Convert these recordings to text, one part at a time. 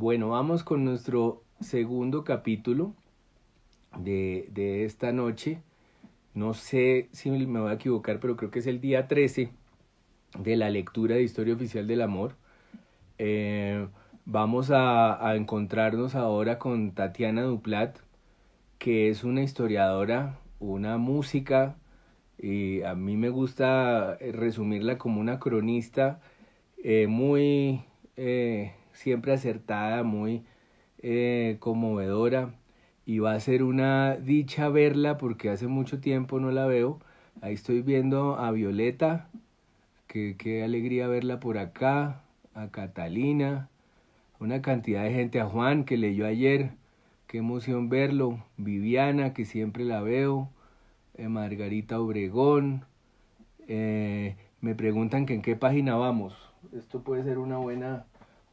Bueno, vamos con nuestro segundo capítulo de, de esta noche. No sé si me voy a equivocar, pero creo que es el día 13 de la lectura de Historia Oficial del Amor. Eh, vamos a, a, encontrarnos ahora con Tatiana Duplat, que es una historiadora, una música, y a mí me gusta resumirla como una cronista eh, muy eh, siempre acertada, muy eh, conmovedora y va a ser una dicha verla porque hace mucho tiempo no la veo. Ahí estoy viendo a Violeta, que qué alegría verla por acá, a Catalina, una cantidad de gente, a Juan que leyó ayer, qué emoción verlo, Viviana que siempre la veo, eh, Margarita Obregón, eh, me preguntan que en qué página vamos, esto puede ser una buena,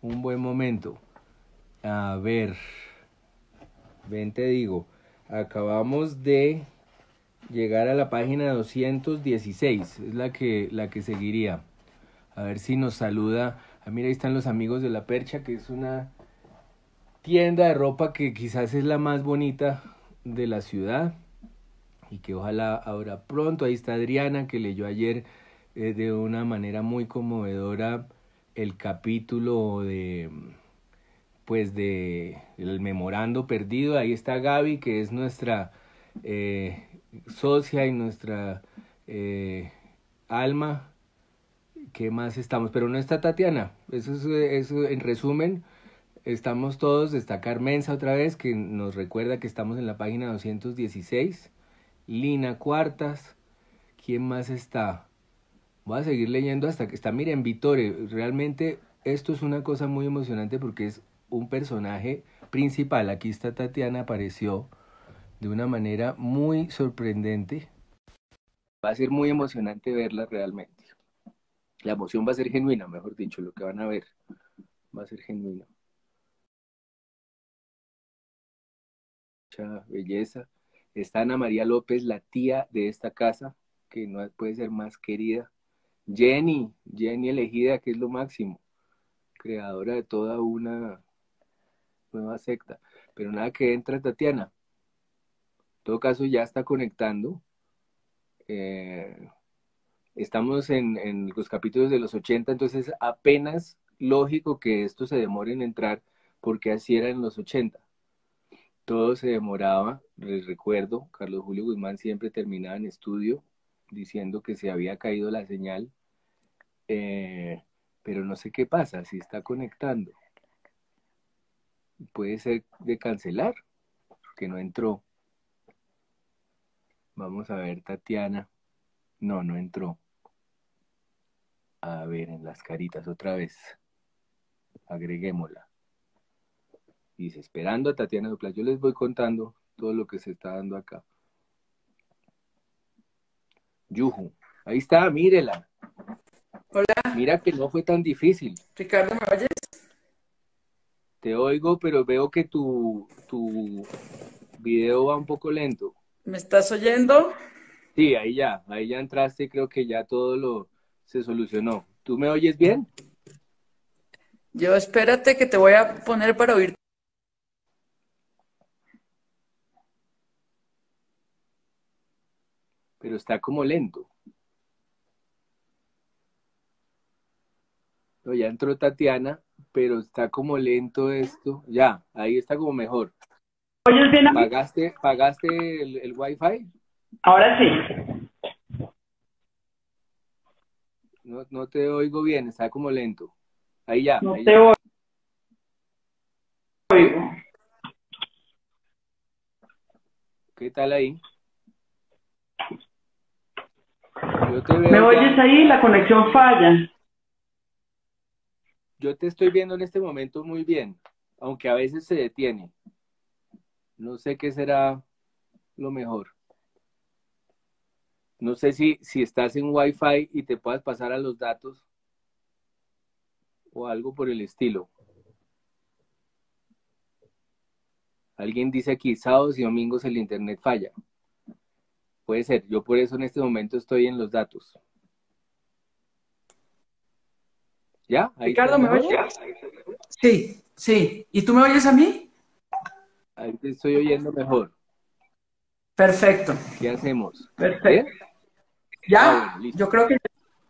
un buen momento. A ver, ven te digo, acabamos de llegar a la página 216, es la que, la que seguiría. A ver si nos saluda. Ah, mira, ahí están los amigos de la Percha, que es una tienda de ropa que quizás es la más bonita de la ciudad y que ojalá ahora pronto. Ahí está Adriana, que leyó ayer eh, de una manera muy conmovedora el capítulo de pues de el memorando perdido. Ahí está Gaby que es nuestra eh, socia y nuestra eh, alma. Qué más estamos pero no está Tatiana. Eso es eso en resumen estamos todos está Carmenza otra vez que nos recuerda que estamos en la página 216 Lina Cuartas. Quién más está Voy a seguir leyendo hasta que está, miren, Vitore, realmente esto es una cosa muy emocionante porque es un personaje principal. Aquí está Tatiana, apareció de una manera muy sorprendente. Va a ser muy emocionante verla realmente. La emoción va a ser genuina, mejor dicho, lo que van a ver va a ser genuino. Mucha belleza. Está Ana María López, la tía de esta casa, que no puede ser más querida Jenny, Jenny elegida, que es lo máximo, creadora de toda una nueva secta. Pero nada que entra Tatiana. En todo caso, ya está conectando. Eh, estamos en, los capítulos de los 80, entonces apenas lógico que esto se demore en entrar, porque así era en los 80. Todo se demoraba, recuerdo, Carlos Julio Guzmán siempre terminaba en estudio diciendo que se había caído la señal, eh, pero no sé qué pasa, si está conectando. Puede ser de cancelar, que no entró. Vamos a ver, Tatiana. No, no entró. A ver, en las caritas otra vez. Agreguémosla. Dice, esperando a Tatiana Dupla. Yo les voy contando todo lo que se está dando acá. Yuju. Ahí está, mírela. Hola. Mira que no fue tan difícil. Ricardo, ¿me oyes? Te oigo, pero veo que tu, tu video va un poco lento. ¿Me estás oyendo? Sí, ahí ya, ahí ya entraste, creo que ya todo lo se solucionó. ¿Tú me oyes bien? Yo espérate que te voy a poner para oír. Pero está como lento. No, ya entró Tatiana, pero está como lento esto. Ya, ahí está como mejor. ¿Pagaste, pagaste el, el Wi-Fi? Ahora sí. No, no te oigo bien, está como lento. Ahí ya. No ahí te ya. oigo. ¿Qué tal ahí? Yo te veo ¿Me ya- oyes ahí? La conexión falla. Yo te estoy viendo en este momento muy bien, aunque a veces se detiene. No sé qué será lo mejor. No sé si, si estás en Wi-Fi y te puedas pasar a los datos o algo por el estilo. Alguien dice aquí, sábados y domingos el internet falla. Puede ser, yo por eso en este momento estoy en los datos. ¿Ya? Ahí Ricardo, ¿me oyes? Sí. Sí. ¿Y tú me oyes a mí? Ahí te estoy oyendo mejor. Perfecto. ¿Qué hacemos? Perfecto. Ya, Ah, bueno, yo creo que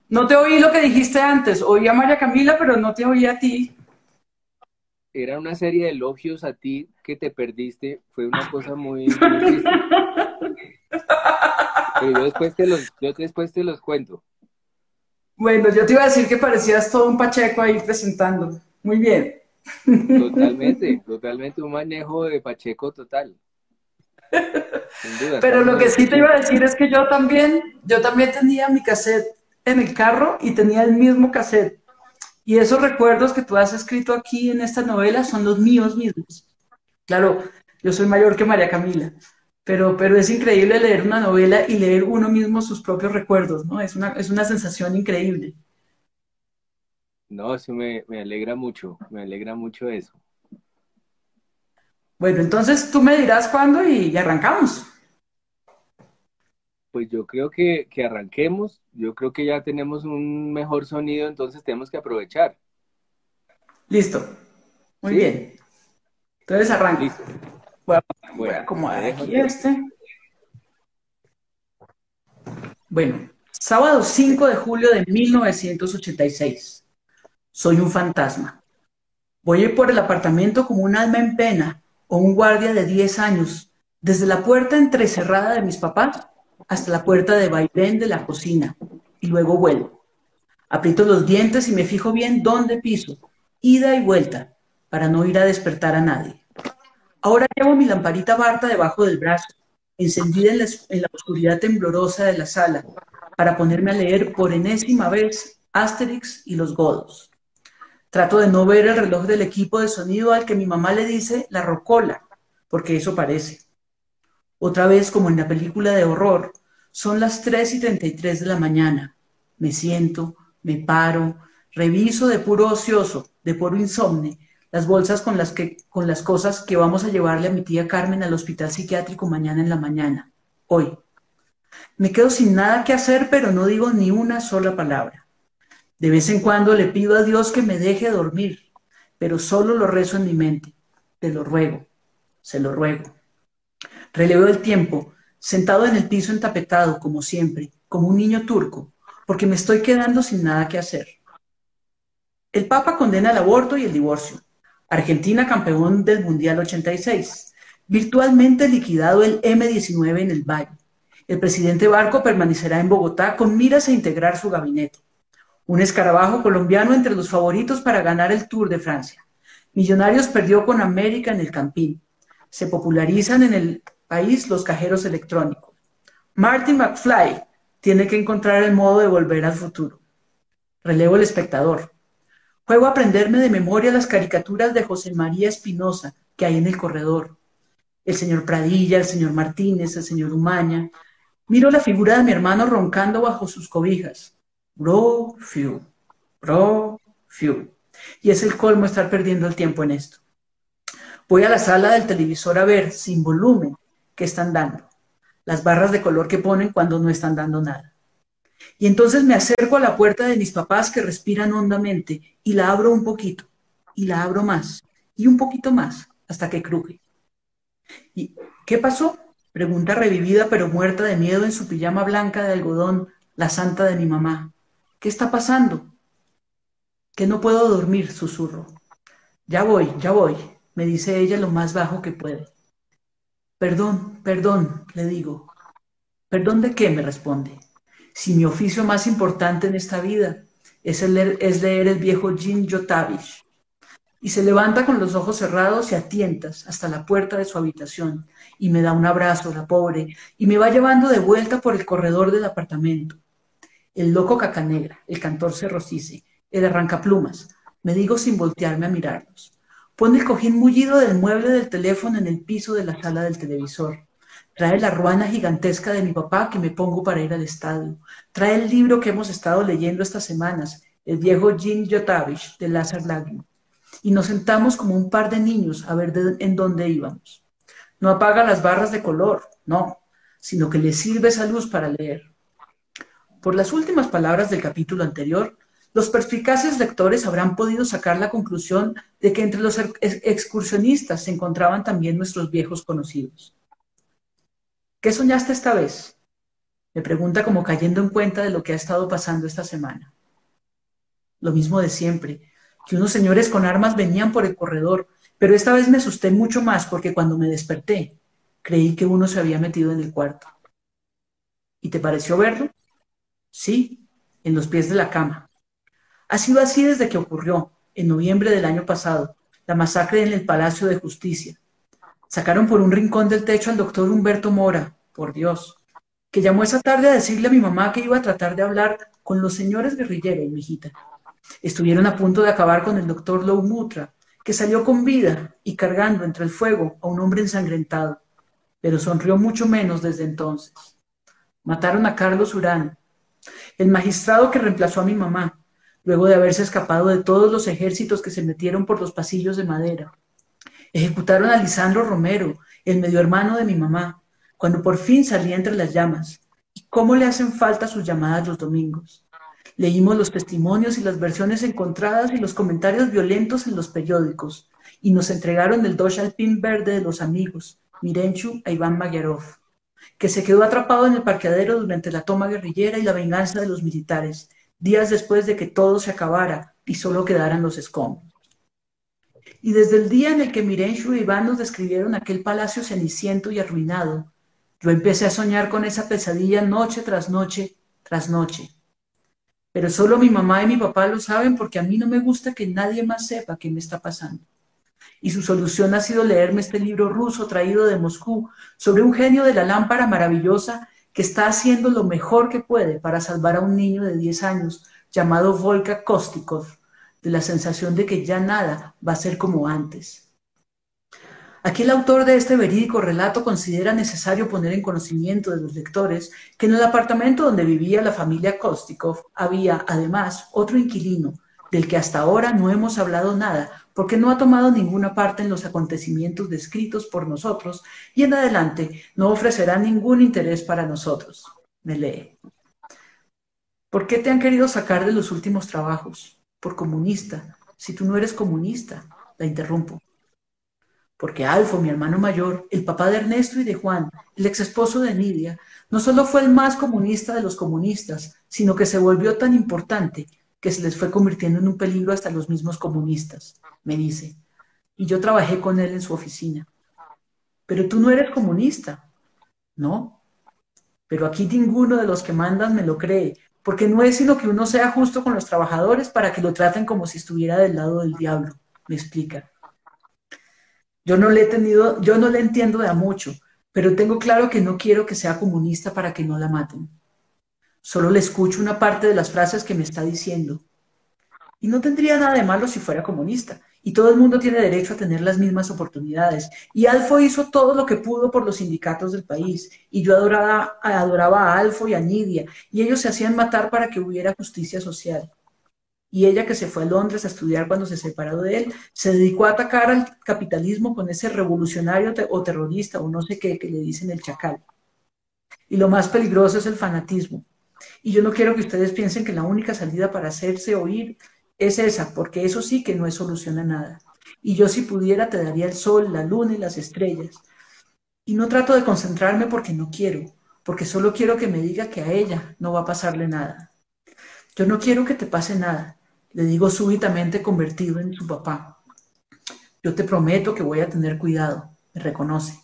no te oí lo que dijiste antes. Oí a María Camila, pero no te oí a ti. Era una serie de elogios a ti que te perdiste. Fue una cosa muy, muy triste. Pero yo después te los, yo después te los cuento. Bueno, yo te iba a decir que parecías todo un Pacheco ahí presentando. Muy bien. Totalmente, totalmente un manejo de Pacheco total. Sin duda. Pero lo que sí te iba a decir es que yo también, yo también tenía mi cassette en el carro y tenía el mismo cassette. Y esos recuerdos que tú has escrito aquí en esta novela son los míos mismos. Claro, yo soy mayor que María Camila, pero, pero es increíble leer una novela y leer uno mismo sus propios recuerdos, ¿no? Es una, es una sensación increíble. No, eso me, me alegra mucho, me alegra mucho eso. Bueno, entonces tú me dirás cuándo y, y arrancamos. Pues yo creo que, que arranquemos, yo creo que ya tenemos un mejor sonido, entonces tenemos que aprovechar. Listo. Muy ¿Sí? bien. Entonces arranco. Listo. Voy a, voy a Bueno, acomodar aquí este. Bueno, sábado 5 de julio de 1986. Soy un fantasma. Voy a ir por el apartamento como un alma en pena o un guardia de 10 años, desde la puerta entrecerrada de mis papás hasta la puerta de vaivén de la cocina, y luego vuelvo. Aprieto los dientes y me fijo bien dónde piso, ida y vuelta, para no ir a despertar a nadie. Ahora llevo mi lamparita Barta debajo del brazo, encendida en la, oscuridad temblorosa de la sala, para ponerme a leer por enésima vez Asterix y los Godos. Trato de no ver el reloj del equipo de sonido al que mi mamá le dice la rocola, porque eso parece. Otra vez, como en la película de horror, son las 3 y 33 de la mañana. Me siento, me paro, reviso de puro ocioso, de puro insomne, las bolsas con las, que, con las cosas que vamos a llevarle a mi tía Carmen al hospital psiquiátrico mañana en la mañana, hoy. Me quedo sin nada que hacer, pero no digo ni una sola palabra. De vez en cuando le pido a Dios que me deje dormir, pero solo lo rezo en mi mente. Te lo ruego, se lo ruego. Relevo el tiempo, sentado en el piso entapetado, como siempre, como un niño turco, porque me estoy quedando sin nada que hacer. El Papa condena el aborto y el divorcio. Argentina campeón del Mundial 86. Virtualmente liquidado el M19 en el Valle. El presidente Barco permanecerá en Bogotá con miras a integrar su gabinete. Un escarabajo colombiano entre los favoritos para ganar el Tour de Francia. Millonarios perdió con América en el Campín. Se popularizan en el país los cajeros electrónicos. Martin McFly tiene que encontrar el modo de volver al futuro. Relevo el espectador. Juego a aprenderme de memoria las caricaturas de José María Espinosa que hay en el corredor. El señor Pradilla, el señor Martínez, el señor Umaña. Miro la figura de mi hermano roncando bajo sus cobijas. Bro, few, bro, few. Y es el colmo estar perdiendo el tiempo en esto. Voy a la sala del televisor a ver, sin volumen, qué están dando. Las barras de color que ponen cuando no están dando nada. Y entonces me acerco a la puerta de mis papás que respiran hondamente y la abro un poquito, y la abro más, y un poquito más, hasta que cruje. ¿Y qué pasó? Pregunta revivida pero muerta de miedo en su pijama blanca de algodón, la santa de mi mamá. ¿Qué está pasando? Que no puedo dormir, susurro. Ya voy, ya voy, me dice ella lo más bajo que puede. Perdón, perdón, le digo. ¿Perdón de qué? me responde. Si mi oficio más importante en esta vida es, leer, es leer el viejo Jin Yotavish. Y se levanta con los ojos cerrados y a tientas hasta la puerta de su habitación y me da un abrazo, la pobre, y me va llevando de vuelta por el corredor del apartamento. El loco cacanegra, el cantor cerrocice, el arrancaplumas, me digo sin voltearme a mirarlos. Pone el cojín mullido del mueble del teléfono en el piso de la sala del televisor. Trae la ruana gigantesca de mi papá que me pongo para ir al estadio. Trae el libro que hemos estado leyendo estas semanas, el viejo Jim Yotavish de Lazar Lagin. Y nos sentamos como un par de niños a ver en dónde íbamos. No apaga las barras de color, no, sino que le sirve esa luz para leer. Por las últimas palabras del capítulo anterior, los perspicaces lectores habrán podido sacar la conclusión de que entre los excursionistas se encontraban también nuestros viejos conocidos. ¿Qué soñaste esta vez? Me pregunta como cayendo en cuenta de lo que ha estado pasando esta semana. Lo mismo de siempre, que unos señores con armas venían por el corredor, pero esta vez me asusté mucho más porque cuando me desperté, creí que uno se había metido en el cuarto. ¿Y te pareció verlo? Sí, en los pies de la cama. Ha sido así desde que ocurrió, en noviembre del año pasado, la masacre en el Palacio de Justicia. Sacaron por un rincón del techo al doctor Humberto Mora, por Dios, que llamó esa tarde a decirle a mi mamá que iba a tratar de hablar con los señores guerrilleros, mijita. Estuvieron a punto de acabar con el doctor Lou Mutra, que salió con vida y cargando entre el fuego a un hombre ensangrentado, pero sonrió mucho menos desde entonces. Mataron a Carlos Urán, el magistrado que reemplazó a mi mamá, luego de haberse escapado de todos los ejércitos que se metieron por los pasillos de madera. Ejecutaron a Lisandro Romero, el medio hermano de mi mamá, cuando por fin salía entre las llamas. ¿Y cómo le hacen falta sus llamadas los domingos? Leímos los testimonios y las versiones encontradas y los comentarios violentos en los periódicos, y nos entregaron el Dodge Alpine verde de los amigos, Mirenchu e Iván Magyarov, que se quedó atrapado en el parqueadero durante la toma guerrillera y la venganza de los militares, días después de que todo se acabara y solo quedaran los escombros. Y desde el día en el que Mirenchu y Iván nos describieron aquel palacio ceniciento y arruinado, yo empecé a soñar con esa pesadilla noche tras noche tras noche. Pero solo mi mamá y mi papá lo saben porque a mí no me gusta que nadie más sepa qué me está pasando. Y su solución ha sido leerme este libro ruso traído de Moscú sobre un genio de la lámpara maravillosa que está haciendo lo mejor que puede para salvar a un niño de 10 años llamado Volka Kostikov de la sensación de que ya nada va a ser como antes. Aquí el autor de este verídico relato considera necesario poner en conocimiento de los lectores que en el apartamento donde vivía la familia Kostikov había además otro inquilino del que hasta ahora no hemos hablado nada porque no ha tomado ninguna parte en los acontecimientos descritos por nosotros y en adelante no ofrecerá ningún interés para nosotros. Me lee. ¿Por qué te han querido sacar de los últimos trabajos? Por comunista. Si tú no eres comunista, la interrumpo. Porque Alfo, mi hermano mayor, el papá de Ernesto y de Juan, el ex esposo de Nidia, no solo fue el más comunista de los comunistas, sino que se volvió tan importante que se les fue convirtiendo en un peligro hasta los mismos comunistas, me dice. Y yo trabajé con él en su oficina. Pero tú no eres comunista. No. Pero aquí ninguno de los que mandan me lo cree, porque no es sino que uno sea justo con los trabajadores para que lo traten como si estuviera del lado del diablo, me explica. Yo no le he tenido, yo no le entiendo de a mucho, pero tengo claro que no quiero que sea comunista para que no la maten. Solo le escucho una parte de las frases que me está diciendo. Y no tendría nada de malo si fuera comunista. Y todo el mundo tiene derecho a tener las mismas oportunidades. Y Alfo hizo todo lo que pudo por los sindicatos del país. Y yo adoraba, adoraba a Alfo y a Nidia. Y ellos se hacían matar para que hubiera justicia social. Y ella que se fue a Londres a estudiar cuando se separó de él, se dedicó a atacar al capitalismo con ese revolucionario o terrorista o no sé qué que le dicen el chacal. Y lo más peligroso es el fanatismo y yo no quiero que ustedes piensen que la única salida para hacerse oír es esa, porque eso sí que no es solución a nada. Y yo si pudiera te daría el sol, la luna y las estrellas. Y no trato de concentrarme porque no quiero, porque solo quiero que me diga que a ella no va a pasarle nada. Yo no quiero que te pase nada, le digo súbitamente convertido en su papá. Yo te prometo que voy a tener cuidado, me reconoce.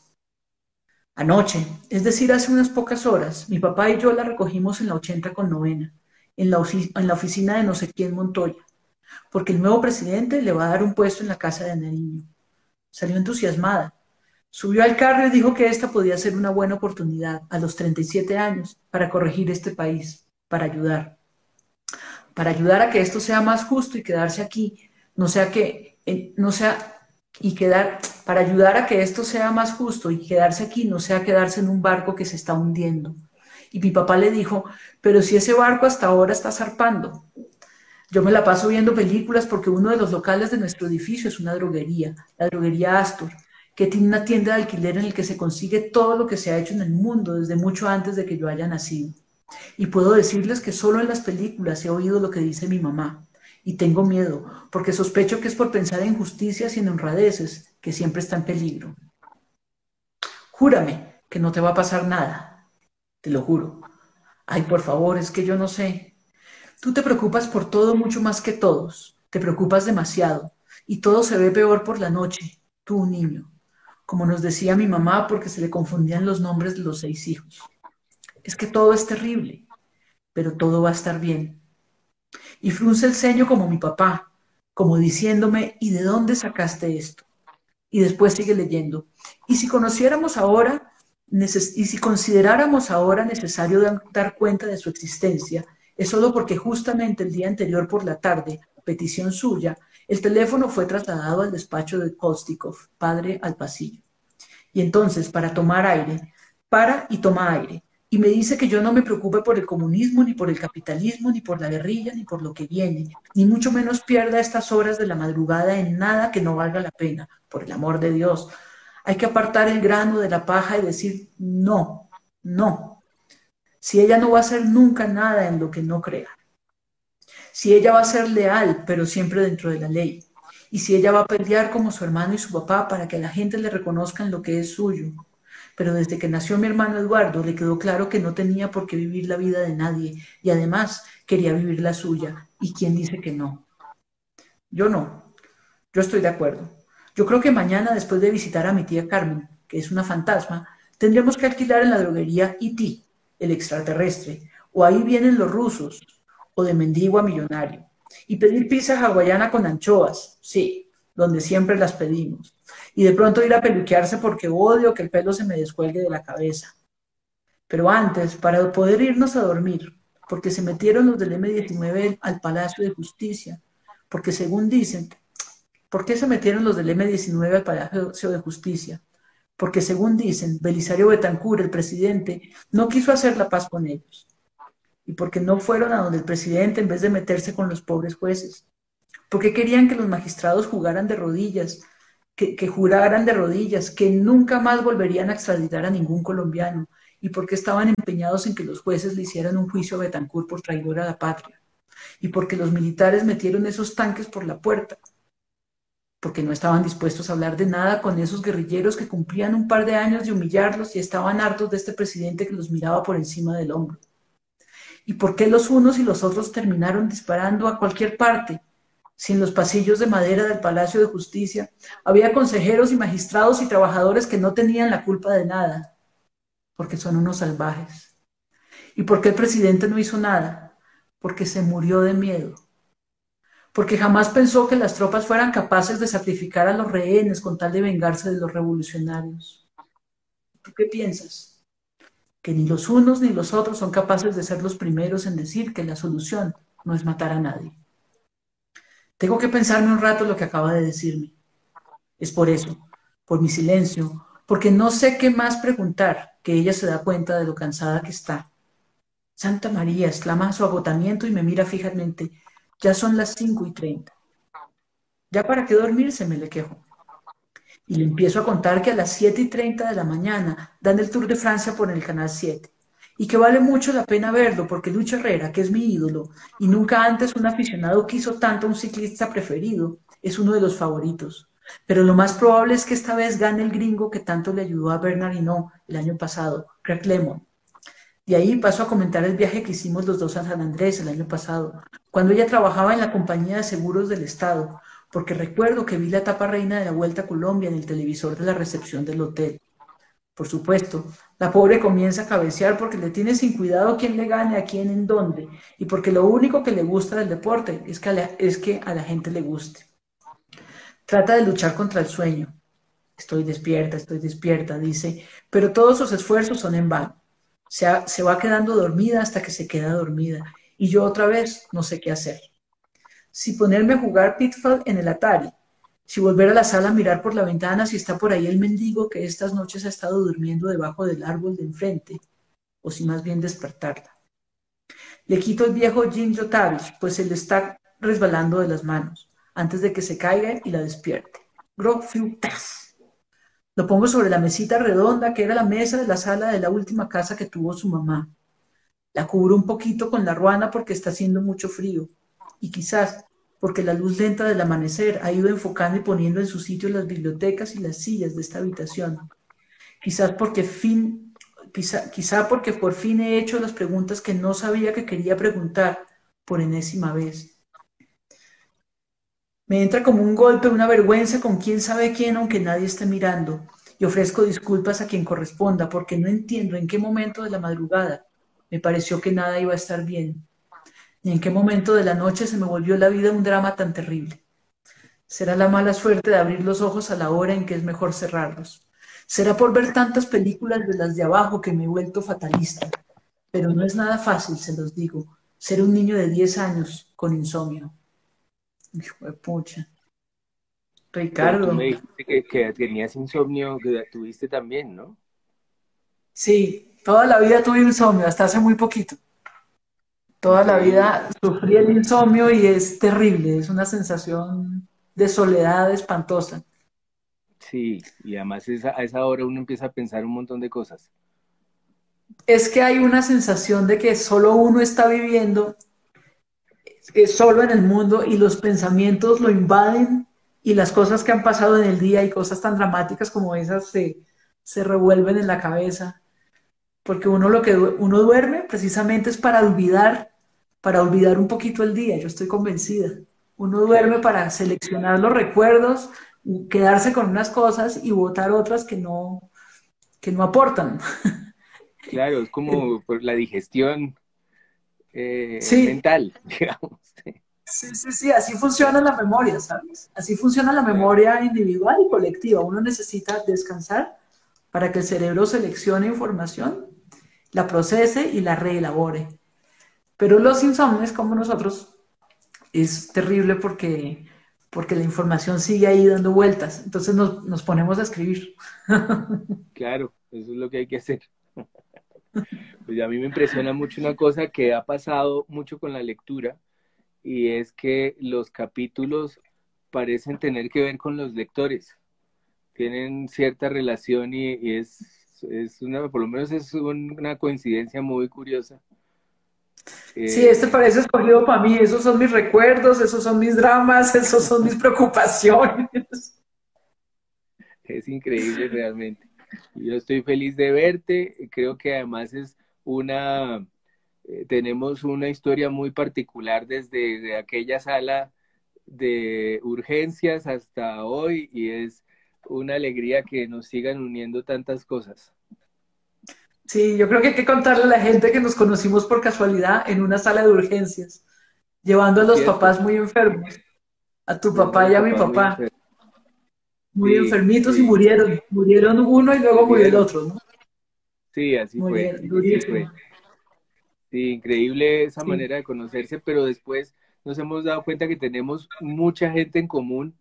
Anoche, es decir, hace unas pocas horas, mi papá y yo la recogimos en la 80 con novena, en la, en la oficina de no sé quién Montoya, porque el nuevo presidente le va a dar un puesto en la casa de Nariño. Salió entusiasmada. Subió al carro y dijo que esta podía ser una buena oportunidad a los 37 años para corregir este país, para ayudar. Para ayudar a que esto sea más justo y quedarse aquí, no sea que, eh, no sea y quedar, para ayudar a que esto sea más justo y quedarse aquí, no sea quedarse en un barco que se está hundiendo. Y mi papá le dijo, pero si ese barco hasta ahora está zarpando. Yo me la paso viendo películas porque uno de los locales de nuestro edificio es una droguería, la droguería Astor, que tiene una tienda de alquiler en el que se consigue todo lo que se ha hecho en el mundo desde mucho antes de que yo haya nacido. Y puedo decirles que solo en las películas he oído lo que dice mi mamá. Y tengo miedo, porque sospecho que es por pensar en justicias y en honradeces que siempre está en peligro. Júrame que no te va a pasar nada. Te lo juro. Ay, por favor, es que yo no sé. Tú te preocupas por todo mucho más que todos. Te preocupas demasiado. Y todo se ve peor por la noche. Tú, niño. Como nos decía mi mamá, porque se le confundían los nombres de los seis hijos. Es que todo es terrible, pero todo va a estar bien. Y frunce el ceño como mi papá, como diciéndome, ¿y de dónde sacaste esto? Y después sigue leyendo. Y si conociéramos ahora, y si consideráramos ahora necesario dar cuenta de su existencia, es solo porque justamente el día anterior por la tarde, a petición suya, el teléfono fue trasladado al despacho de Kostikov, padre al pasillo. Y entonces, para tomar aire, para y toma aire, y me dice que yo no me preocupe por el comunismo, ni por el capitalismo, ni por la guerrilla, ni por lo que viene, ni mucho menos pierda estas horas de la madrugada en nada que no valga la pena, por el amor de Dios. Hay que apartar el grano de la paja y decir no, no. Si ella no va a hacer nunca nada en lo que no crea. Si ella va a ser leal, pero siempre dentro de la ley. Y si ella va a pelear como su hermano y su papá para que la gente le reconozca lo que es suyo pero desde que nació mi hermano Eduardo le quedó claro que no tenía por qué vivir la vida de nadie y además quería vivir la suya. ¿Y quién dice que no? Yo no. Yo estoy de acuerdo. Yo creo que mañana, después de visitar a mi tía Carmen, que es una fantasma, tendremos que alquilar en la droguería E.T., el extraterrestre, o ahí vienen los rusos, o de mendigo a millonario, y pedir pizza hawaiana con anchoas, sí, donde siempre las pedimos, y de pronto ir a peluquearse porque odio que el pelo se me descuelgue de la cabeza. Pero antes, para poder irnos a dormir, porque se metieron los del M19 al Palacio de Justicia, porque según dicen, ¿por qué se metieron los del M19 al Palacio de Justicia? Porque según dicen, Belisario Betancur, el presidente, no quiso hacer la paz con ellos. Y porque no fueron a donde el presidente en vez de meterse con los pobres jueces. Porque querían que los magistrados jugaran de rodillas que, juraran de rodillas que nunca más volverían a extraditar a ningún colombiano y porque estaban empeñados en que los jueces le hicieran un juicio a Betancourt por traidor a la patria y porque los militares metieron esos tanques por la puerta, porque no estaban dispuestos a hablar de nada con esos guerrilleros que cumplían un par de años de humillarlos y estaban hartos de este presidente que los miraba por encima del hombro. ¿Y por qué los unos y los otros terminaron disparando a cualquier parte sin los pasillos de madera del Palacio de Justicia, había consejeros y magistrados y trabajadores que no tenían la culpa de nada, porque son unos salvajes. ¿Y por qué el presidente no hizo nada? Porque se murió de miedo. Porque jamás pensó que las tropas fueran capaces de sacrificar a los rehenes con tal de vengarse de los revolucionarios. ¿Tú qué piensas? Que ni los unos ni los otros son capaces de ser los primeros en decir que la solución no es matar a nadie. Tengo que pensarme un rato lo que acaba de decirme. Es por eso, por mi silencio, porque no sé qué más preguntar, que ella se da cuenta de lo cansada que está. Santa María exclama su agotamiento y me mira fijamente. Ya son las cinco y treinta. ¿Ya para qué dormirse? me le quejo. Y le empiezo a contar que a las siete y treinta de la mañana dan el Tour de Francia por el Canal 7 y que vale mucho la pena verlo porque Lucho Herrera, que es mi ídolo, y nunca antes un aficionado quiso tanto a un ciclista preferido, es uno de los favoritos. Pero lo más probable es que esta vez gane el gringo que tanto le ayudó a Bernard Hinault el año pasado, Craig Lemon. De ahí paso a comentar el viaje que hicimos los dos a San Andrés el año pasado, cuando ella trabajaba en la compañía de seguros del Estado, porque recuerdo que vi la etapa reina de la Vuelta a Colombia en el televisor de la recepción del hotel. Por supuesto, la pobre comienza a cabecear porque le tiene sin cuidado quién le gane, a quién, en dónde, y porque lo único que le gusta del deporte es que a la, gente le guste. Trata de luchar contra el sueño. Estoy despierta, estoy despierta, dice, pero todos sus esfuerzos son en vano. Se, se va quedando dormida hasta que se queda dormida, y yo otra vez no sé qué hacer. Si ponerme a jugar Pitfall en el Atari, si volver a la sala a mirar por la ventana si está por ahí el mendigo que estas noches ha estado durmiendo debajo del árbol de enfrente, o si más bien despertarla. Le quito el viejo Ginger Tavish, pues se le está resbalando de las manos, antes de que se caiga y la despierte. ¡Tas! Lo pongo sobre la mesita redonda que era la mesa de la sala de la última casa que tuvo su mamá. La cubro un poquito con la ruana porque está haciendo mucho frío. Y quizás porque la luz lenta del amanecer ha ido enfocando y poniendo en su sitio las bibliotecas y las sillas de esta habitación. Quizás porque fin, quizá, quizá porque por fin he hecho las preguntas que no sabía que quería preguntar por enésima vez. Me entra como un golpe, una vergüenza con quién sabe quién, aunque nadie esté mirando. Y ofrezco disculpas a quien corresponda, porque no entiendo en qué momento de la madrugada me pareció que nada iba a estar bien ni en qué momento de la noche se me volvió la vida un drama tan terrible. Será la mala suerte de abrir los ojos a la hora en que es mejor cerrarlos. Será por ver tantas películas de las de abajo que me he vuelto fatalista. Pero no es nada fácil, se los digo, ser un niño de 10 años con insomnio. Hijo de pucha. Ricardo. me dijiste que, que tenías insomnio, que tuviste también, ¿no? Sí, toda la vida tuve insomnio, hasta hace muy poquito. Toda la vida sufrí el insomnio y es terrible, es una sensación de soledad espantosa. Sí, y además a esa hora uno empieza a pensar un montón de cosas. Es que hay una sensación de que solo uno está viviendo, es solo en el mundo y los pensamientos lo invaden y las cosas que han pasado en el día y cosas tan dramáticas como esas se, se revuelven en la cabeza. Porque uno lo que uno duerme precisamente es para olvidar para olvidar un poquito el día, yo estoy convencida. Uno duerme para seleccionar los recuerdos, quedarse con unas cosas y votar otras que no, que no aportan. Claro, es como por la digestión eh, mental, digamos. Sí, sí, sí, así funciona la memoria, ¿sabes? Así funciona la memoria individual y colectiva. Uno necesita descansar para que el cerebro seleccione información, la procese y la reelabore. Pero los insomnes, como nosotros, es terrible porque, porque la información sigue ahí dando vueltas. Entonces nos, nos ponemos a escribir. Claro, eso es lo que hay que hacer. Pues a mí me impresiona mucho una cosa que ha pasado mucho con la lectura y es que los capítulos parecen tener que ver con los lectores. Tienen cierta relación y, y es, es, una, por lo menos es una coincidencia muy curiosa sí, este parece escogido para mí. Esos son mis recuerdos, esos son mis dramas, esos son mis preocupaciones. Es increíble realmente. Yo estoy feliz de verte. Creo que además es una, eh, tenemos una historia muy particular desde aquella sala de urgencias hasta hoy y es una alegría que nos sigan uniendo tantas cosas. Sí, yo creo que hay que contarle a la gente que nos conocimos por casualidad en una sala de urgencias, llevando a los papás muy enfermos, a tu papá y a mi papá. Muy, enfermitos y murieron. Murieron uno y luego murió el otro, ¿no? Sí, así fue. Sí, increíble esa manera de conocerse, pero después nos hemos dado cuenta que tenemos mucha gente en común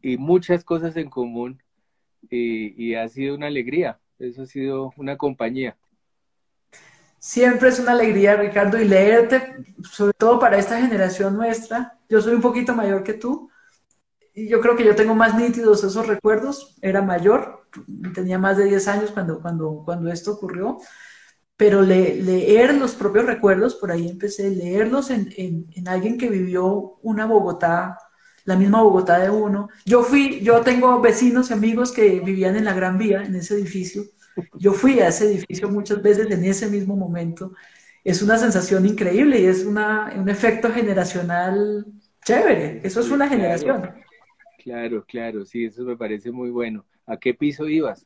y muchas cosas en común y ha sido una alegría, eso ha sido una compañía. Siempre es una alegría, Ricardo, y leerte, sobre todo para esta generación nuestra. Yo soy un poquito mayor que tú, y yo creo que yo tengo más nítidos esos recuerdos. Era mayor, tenía más de 10 años cuando, cuando, cuando esto ocurrió, pero leer los propios recuerdos, por ahí empecé, leerlos en, en, en alguien que vivió una Bogotá, la misma Bogotá de uno. Yo fui, yo tengo vecinos y amigos que vivían en la Gran Vía, en ese edificio, yo fui a ese edificio muchas veces en ese mismo momento. Es una sensación increíble y es una, un efecto generacional chévere. Eso es una generación. Claro, claro, sí, eso me parece muy bueno. ¿A qué piso ibas?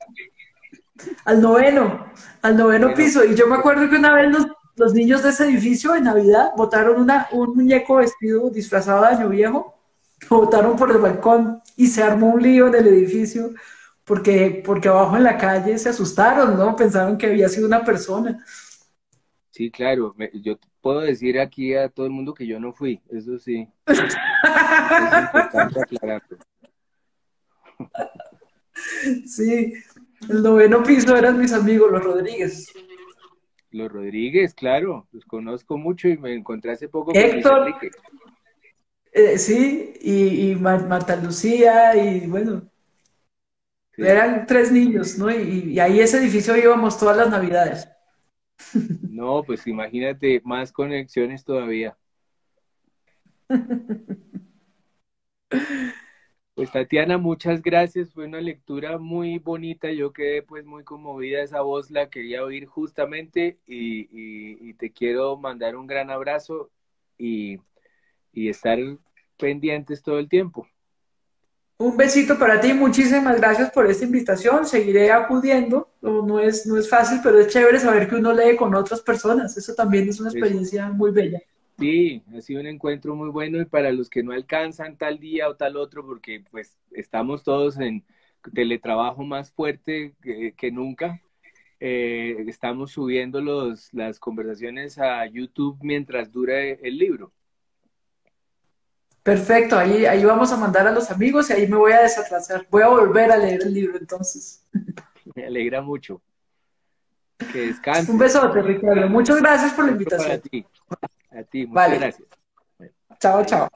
Al noveno, al noveno piso. Y yo me acuerdo que una vez los, los niños de ese edificio en Navidad botaron una, un muñeco vestido disfrazado de año viejo, lo botaron por el balcón y se armó un lío en el edificio porque, porque abajo en la calle se asustaron, ¿no? Pensaron que había sido una persona. Sí, claro, yo puedo decir aquí a todo el mundo que yo no fui, eso sí. Sí, el noveno piso eran mis amigos, los Rodríguez. Los Rodríguez, claro, los conozco mucho y me encontré hace poco Héctor, con eh, sí, y, y Marta Lucía, y bueno, eran tres niños, ¿no? Y, ahí ese edificio íbamos todas las navidades. No, pues imagínate, más conexiones todavía. Pues Tatiana, muchas gracias. Fue una lectura muy bonita. Yo quedé pues muy conmovida. Esa voz la quería oír justamente y, y, te quiero mandar un gran abrazo y, y estar pendientes todo el tiempo. Un besito para ti, muchísimas gracias por esta invitación. Seguiré acudiendo. No, es, no es fácil, pero es chévere saber que uno lee con otras personas. Eso también es una experiencia muy bella. Sí, ha sido un encuentro muy bueno y para los que no alcanzan tal día o tal otro, porque pues estamos todos en teletrabajo más fuerte que, nunca, eh, estamos subiendo los, las conversaciones a YouTube mientras dura el libro. Perfecto, ahí, ahí vamos a mandar a los amigos y ahí me voy a desatrasar. Voy a volver a leer el libro entonces. Me alegra mucho. Que descanses. Un besote, Ricardo. Muchas gracias por la invitación. A ti. A ti, muchas gracias. Chao, chao.